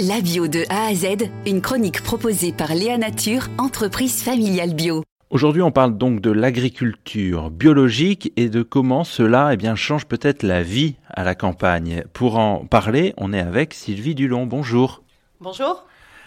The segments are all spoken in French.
La bio de A à Z, une chronique proposée par Léa Nature, entreprise familiale bio. Aujourd'hui, on parle donc de l'agriculture biologique et de comment cela eh bien, change peut-être la vie à la campagne. Pour en parler, on est avec Sylvie Dulon. Bonjour. Bonjour.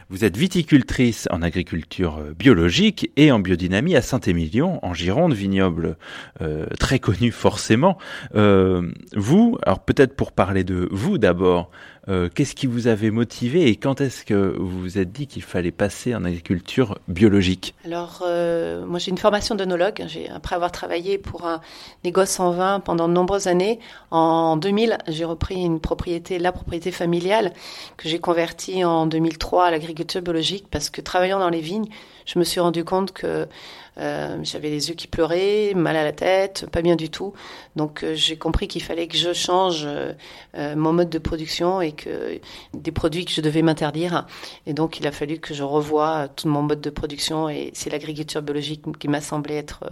Vous êtes viticultrice en agriculture biologique et en biodynamie à Saint-Émilion, en Gironde, vignoble euh, très connu forcément. Euh, vous, alors peut-être pour parler de vous d'abord, euh, qu'est-ce qui vous avait motivé et quand est-ce que vous vous êtes dit qu'il fallait passer en agriculture biologique Alors, euh, moi j'ai une formation d'onologue. Après avoir travaillé pour un négoce en vin pendant de nombreuses années, en 2000, j'ai repris une propriété, la propriété familiale, que j'ai convertie en 2003 à l'agriculture biologique parce que travaillant dans les vignes, je me suis rendu compte que euh, j'avais les yeux qui pleuraient, mal à la tête, pas bien du tout. Donc j'ai compris qu'il fallait que je change mon mode de production et que des produits que je devais m'interdire. Et donc il a fallu que je revoie tout mon mode de production et c'est l'agriculture biologique qui m'a semblé être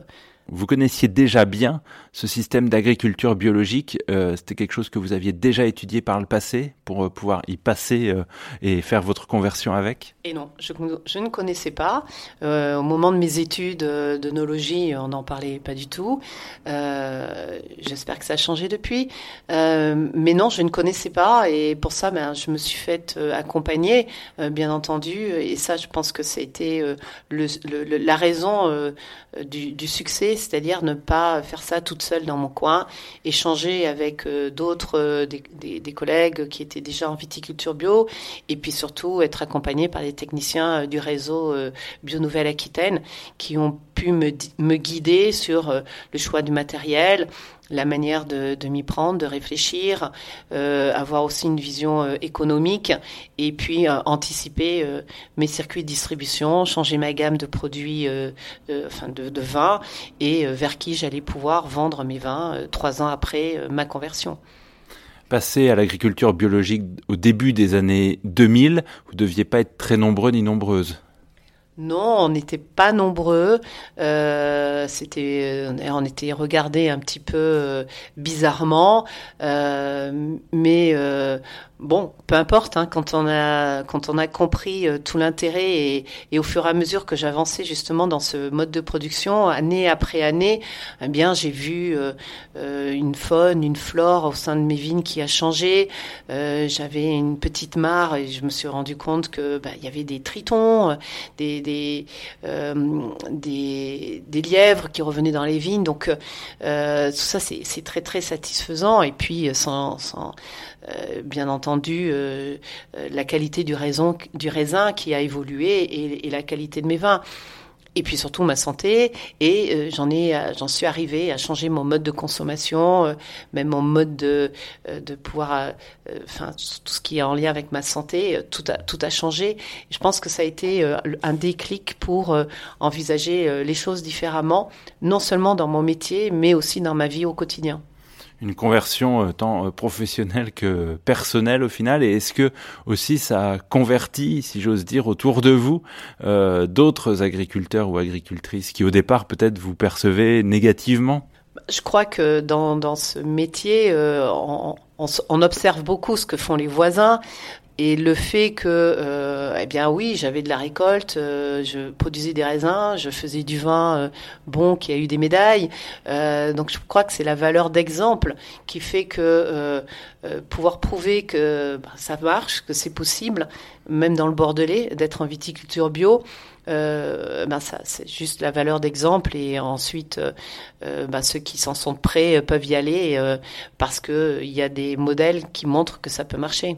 vous connaissiez déjà bien ce système d'agriculture biologique. Euh, C'était quelque chose que vous aviez déjà étudié par le passé pour euh, pouvoir y passer euh, et faire votre conversion avec? Et non, je, ne connaissais pas. Au moment de mes études d'œnologie, on n'en parlait pas du tout. J'espère que ça a changé depuis. mais non, je ne connaissais pas et pour ça, ben, je me suis faite accompagner, bien entendu. Et ça, je pense que ça a été le, le, la raison du succès c'est-à-dire ne pas faire ça toute seule dans mon coin, échanger avec euh, d'autres, euh, des, collègues qui étaient déjà en viticulture bio, et puis surtout être accompagné par les techniciens euh, du réseau Bio Nouvelle Aquitaine qui ont pu me, guider sur le choix du matériel, la manière de, m'y prendre, de réfléchir, euh, avoir aussi une vision euh, économique et puis euh, anticiper mes circuits de distribution, changer ma gamme de produits, enfin de, de vins et vers qui j'allais pouvoir vendre mes vins trois ans après ma conversion. Passer à l'agriculture biologique au début des années 2000, vous deviez pas être très nombreux ni nombreuses. Non, on n'était pas nombreux. Euh, c'était, on était regardés un petit peu euh, bizarrement, euh, mais euh, bon, peu importe. Hein, quand on a quand on a compris euh, tout l'intérêt et, et, au fur et à mesure que j'avançais justement dans ce mode de production, année après année, eh bien j'ai vu une faune, une flore au sein de mes vignes qui a changé. J'avais une petite mare et je me suis rendu compte que bah, il y avait des tritons, des des, euh, des, lièvres qui revenaient dans les vignes. Donc euh, tout ça, c'est très très satisfaisant. Et puis, sans, sans euh, bien entendu, la qualité du raisin, du raisin qui a évolué et la qualité de mes vins et puis surtout ma santé. Et euh, j'en ai, euh, j'en suis arrivée à changer mon mode de consommation, euh, même mon mode de, de pouvoir, enfin tout ce qui est en lien avec ma santé, tout a tout a changé. Je pense que ça a été un déclic pour envisager les choses différemment, non seulement dans mon métier, mais aussi dans ma vie au quotidien une conversion euh, tant euh, professionnelle que personnelle au final. Et est-ce que aussi ça a converti, si j'ose dire, autour de vous euh, d'autres agriculteurs ou agricultrices qui au départ peut-être vous percevez négativement? Je crois que dans, dans ce métier, on, observe beaucoup ce que font les voisins. Et le fait que, euh, eh bien oui, j'avais de la récolte, euh, je produisais des raisins, je faisais du vin euh, bon qui a eu des médailles. Donc je crois que c'est la valeur d'exemple qui fait que pouvoir prouver que bah, ça marche, que c'est possible, même dans le Bordelais, d'être en viticulture bio. ben ça, c'est juste la valeur d'exemple et ensuite ben ceux qui s'en sont prêts peuvent y aller parce que il y a des modèles qui montrent que ça peut marcher.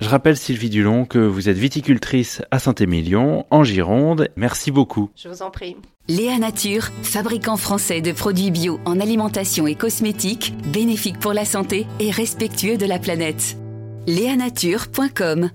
Je rappelle Sylvie Dulon que vous êtes viticultrice à Saint-Émilion, en Gironde. Merci beaucoup. Je vous en prie. Léa Nature, fabricant français de produits bio en alimentation et cosmétiques, bénéfique pour la santé et respectueux de la planète. Léanature.com